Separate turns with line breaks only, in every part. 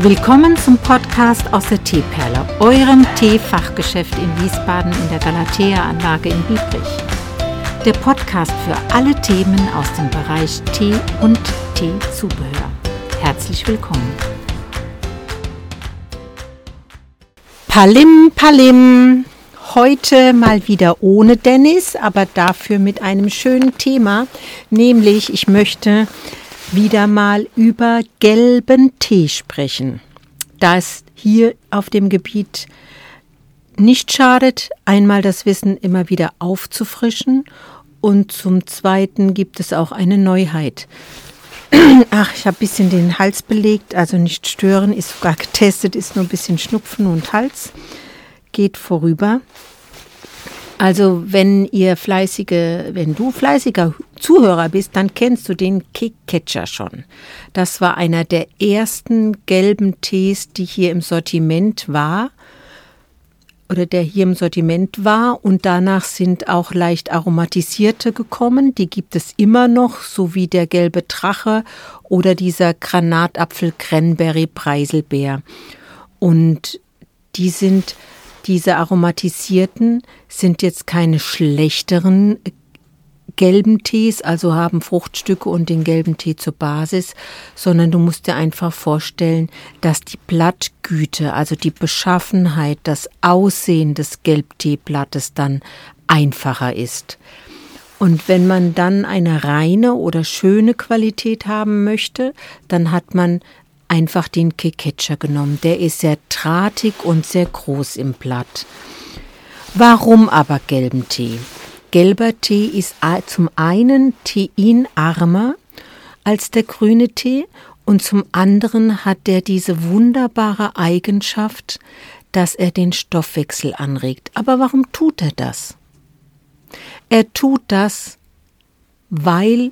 Willkommen zum Podcast aus der Teeperle, eurem Teefachgeschäft in Wiesbaden in der Galatea-Anlage in Biebrich. Der Podcast für alle Themen aus dem Bereich Tee und Teezubehör. Herzlich willkommen. Palim, Palim. Heute mal wieder ohne Dennis, aber dafür mit einem schönen Thema, nämlich ich möchte wieder mal über gelben Tee sprechen. Da es hier auf dem Gebiet nicht schadet, einmal das Wissen immer wieder aufzufrischen und zum Zweiten gibt es auch eine Neuheit. Ach, ich habe ein bisschen den Hals belegt, also nicht stören, ist sogar getestet, ist nur ein bisschen Schnupfen und Hals. Geht vorüber. Also wenn ihr fleißige, wenn du fleißiger Zuhörer bist, dann kennst du den Kickcatcher schon. Das war einer der ersten gelben Tees, die hier im Sortiment war oder der hier im Sortiment war und danach sind auch leicht aromatisierte gekommen. Die gibt es immer noch, sowie der gelbe Drache oder dieser Granatapfel Cranberry Preiselbeer. Und die sind diese aromatisierten sind jetzt keine schlechteren gelben Tees, also haben Fruchtstücke und den gelben Tee zur Basis, sondern du musst dir einfach vorstellen, dass die Blattgüte, also die Beschaffenheit, das Aussehen des Gelbteeblattes dann einfacher ist. Und wenn man dann eine reine oder schöne Qualität haben möchte, dann hat man einfach den Keketscher genommen. Der ist sehr drahtig und sehr groß im Blatt. Warum aber gelben Tee? Gelber Tee ist zum einen teinarmer als der grüne Tee und zum anderen hat der diese wunderbare Eigenschaft, dass er den Stoffwechsel anregt. Aber warum tut er das? Er tut das, weil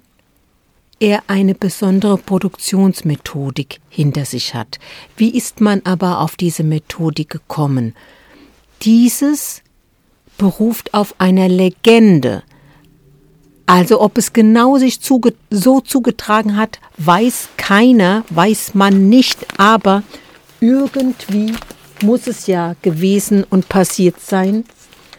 er eine besondere Produktionsmethodik hinter sich hat. Wie ist man aber auf diese Methodik gekommen? Dieses beruft auf einer Legende. Also ob es genau sich zuge so zugetragen hat, weiß keiner, weiß man nicht, aber irgendwie muss es ja gewesen und passiert sein,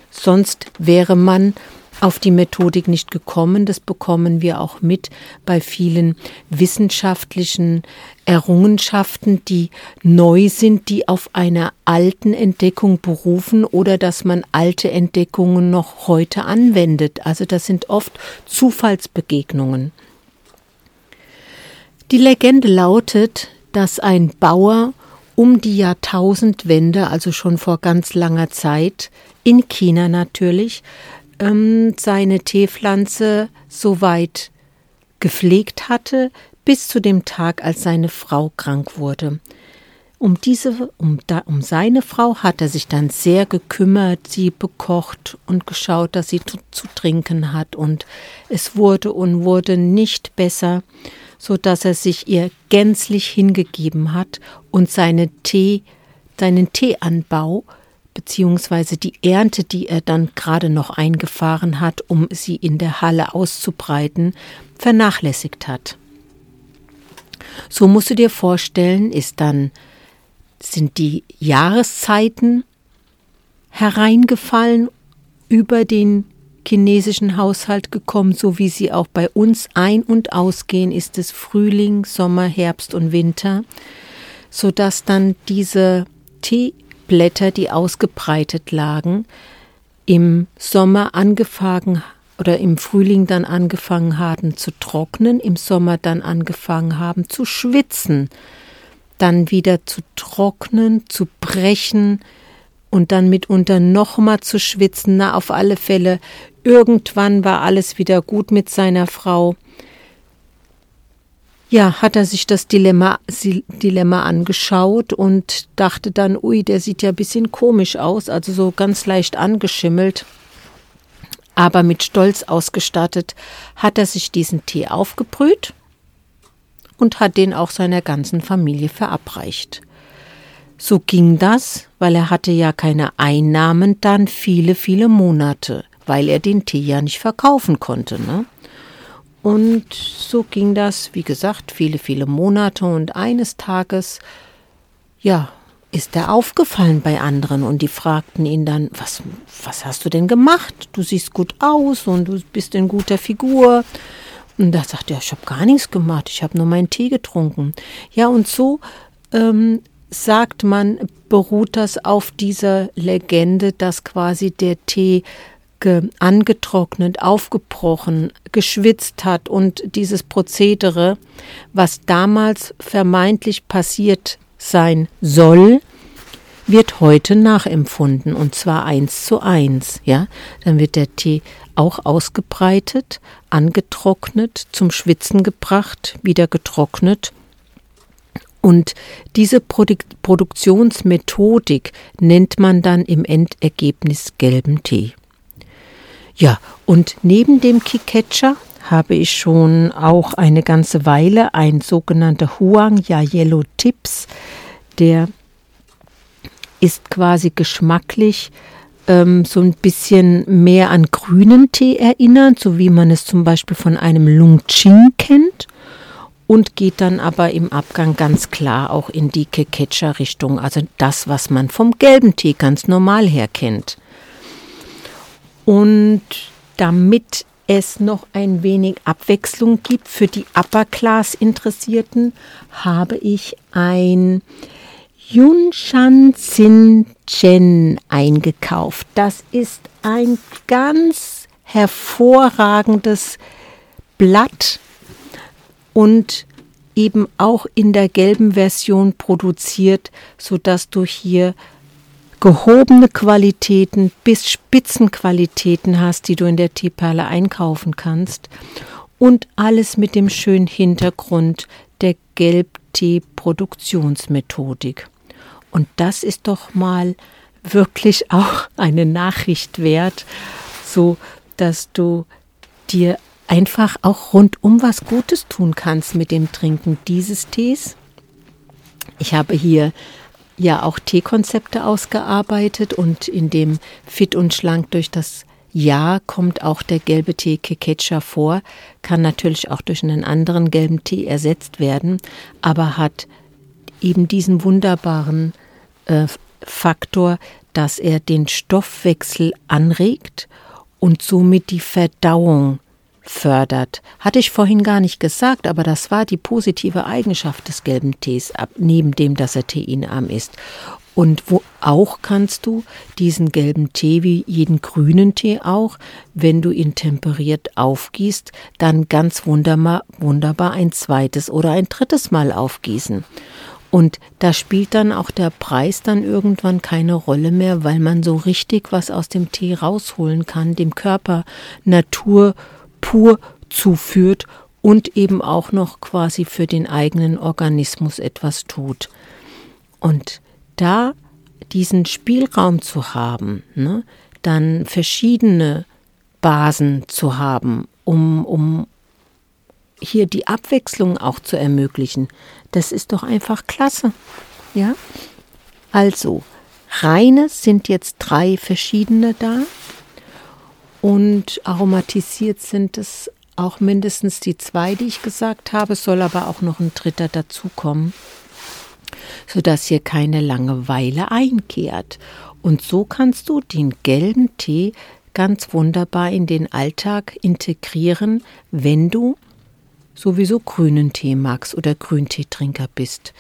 sonst wäre man auf die Methodik nicht gekommen. Das bekommen wir auch mit bei vielen wissenschaftlichen Errungenschaften, die neu sind, die auf einer alten Entdeckung berufen oder dass man alte Entdeckungen noch heute anwendet. Also das sind oft Zufallsbegegnungen. Die Legende lautet, dass ein Bauer um die Jahrtausendwende, also schon vor ganz langer Zeit, in China natürlich, ähm, seine Teepflanze so weit gepflegt hatte, bis zu dem Tag, als seine Frau krank wurde. Um diese, um, da, um seine Frau hat er sich dann sehr gekümmert, sie bekocht und geschaut, dass sie zu, zu trinken hat. Und es wurde und wurde nicht besser, so dass er sich ihr gänzlich hingegeben hat und seine Tee, seinen Teeanbau beziehungsweise die Ernte, die er dann gerade noch eingefahren hat, um sie in der Halle auszubreiten, vernachlässigt hat. So musst du dir vorstellen, ist dann sind die Jahreszeiten hereingefallen über den chinesischen Haushalt gekommen, so wie sie auch bei uns ein- und ausgehen, ist es Frühling, Sommer, Herbst und Winter, so dass dann diese Tee Blätter, die ausgebreitet lagen, im Sommer angefangen oder im Frühling dann angefangen haben zu trocknen, im Sommer dann angefangen haben zu schwitzen, dann wieder zu trocknen, zu brechen und dann mitunter nochmal zu schwitzen. Na, auf alle Fälle, irgendwann war alles wieder gut mit seiner Frau ja, hat er sich das Dilemma, Dilemma angeschaut und dachte dann, ui, der sieht ja ein bisschen komisch aus, also so ganz leicht angeschimmelt. Aber mit Stolz ausgestattet hat er sich diesen Tee aufgebrüht und hat den auch seiner ganzen Familie verabreicht. So ging das, weil er hatte ja keine Einnahmen dann viele, viele Monate, weil er den Tee ja nicht verkaufen konnte. Ne? Und so ging das, wie gesagt, viele, viele Monate und eines Tages ja, ist er aufgefallen bei anderen und die fragten ihn dann, was, was hast du denn gemacht? Du siehst gut aus und du bist in guter Figur. Und da sagt er, ich habe gar nichts gemacht, ich habe nur meinen Tee getrunken. Ja, und so ähm, sagt man, beruht das auf dieser Legende, dass quasi der Tee angetrocknet, aufgebrochen, geschwitzt hat und dieses Prozedere, was damals vermeintlich passiert sein soll, wird heute nachempfunden und zwar eins zu eins. Ja, dann wird der Tee auch ausgebreitet, angetrocknet, zum Schwitzen gebracht, wieder getrocknet. Und diese Produ Produktionsmethodik nennt man dann im Endergebnis gelben Tee. Ja, und neben dem Kiketscher habe ich schon auch eine ganze Weile ein sogenannter Huang Ya Yellow Tips, der ist quasi geschmacklich ähm, so ein bisschen mehr an grünen Tee erinnert, so wie man es zum Beispiel von einem Lung Ching kennt und geht dann aber im Abgang ganz klar auch in die Keketscher-Richtung, also das, was man vom gelben Tee ganz normal her kennt. Und damit es noch ein wenig Abwechslung gibt für die Upper Class Interessierten, habe ich ein Yunshan Sin Chen eingekauft. Das ist ein ganz hervorragendes Blatt und eben auch in der gelben Version produziert, sodass du hier gehobene Qualitäten bis Spitzenqualitäten hast, die du in der Teeperle einkaufen kannst. Und alles mit dem schönen Hintergrund der Gelbtee-Produktionsmethodik. Und das ist doch mal wirklich auch eine Nachricht wert, so dass du dir einfach auch rundum was Gutes tun kannst mit dem Trinken dieses Tees. Ich habe hier ja auch Teekonzepte ausgearbeitet und in dem Fit und Schlank durch das Jahr kommt auch der gelbe Tee Kekecha vor, kann natürlich auch durch einen anderen gelben Tee ersetzt werden, aber hat eben diesen wunderbaren äh, Faktor, dass er den Stoffwechsel anregt und somit die Verdauung fördert. Hatte ich vorhin gar nicht gesagt, aber das war die positive Eigenschaft des gelben Tees, neben dem, dass er teinarm ist. Und wo auch kannst du diesen gelben Tee wie jeden grünen Tee auch, wenn du ihn temperiert aufgießt, dann ganz wunderbar, wunderbar ein zweites oder ein drittes Mal aufgießen. Und da spielt dann auch der Preis dann irgendwann keine Rolle mehr, weil man so richtig was aus dem Tee rausholen kann, dem Körper Natur pur zuführt und eben auch noch quasi für den eigenen Organismus etwas tut. Und da diesen Spielraum zu haben, ne, dann verschiedene Basen zu haben, um, um hier die Abwechslung auch zu ermöglichen, das ist doch einfach klasse. Ja? Also, reine sind jetzt drei verschiedene da und aromatisiert sind es auch mindestens die zwei, die ich gesagt habe, es soll aber auch noch ein dritter dazukommen, sodass hier keine Langeweile einkehrt. Und so kannst du den gelben Tee ganz wunderbar in den Alltag integrieren, wenn du sowieso grünen Tee magst oder Grünteetrinker bist.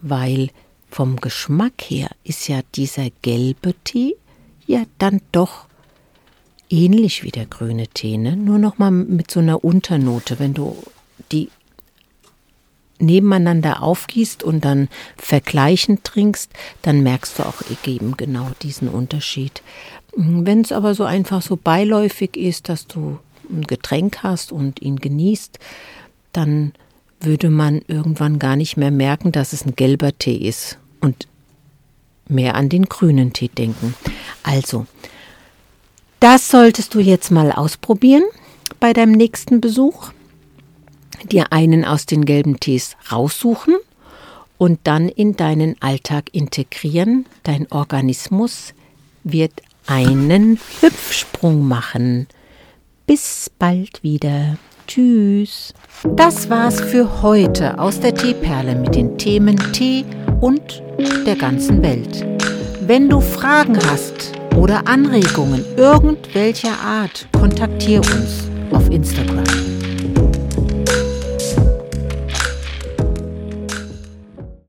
Weil vom Geschmack her ist ja dieser gelbe Tee ja dann doch ähnlich wie der grüne Tee, ne? nur noch mal mit so einer Unternote, wenn du die nebeneinander aufgießt und dann vergleichend trinkst, dann merkst du auch eben genau diesen Unterschied. Wenn es aber so einfach so beiläufig ist, dass du ein Getränk hast und ihn genießt, dann würde man irgendwann gar nicht mehr merken, dass es ein gelber Tee ist und mehr an den grünen Tee denken. Also, das solltest du jetzt mal ausprobieren bei deinem nächsten Besuch. Dir einen aus den gelben Tees raussuchen und dann in deinen Alltag integrieren. Dein Organismus wird einen Hüpfsprung machen. Bis bald wieder. Tschüss. Das war's für heute aus der Teeperle mit den Themen Tee und der ganzen Welt. Wenn du Fragen hast oder Anregungen irgendwelcher Art, kontaktiere uns auf Instagram.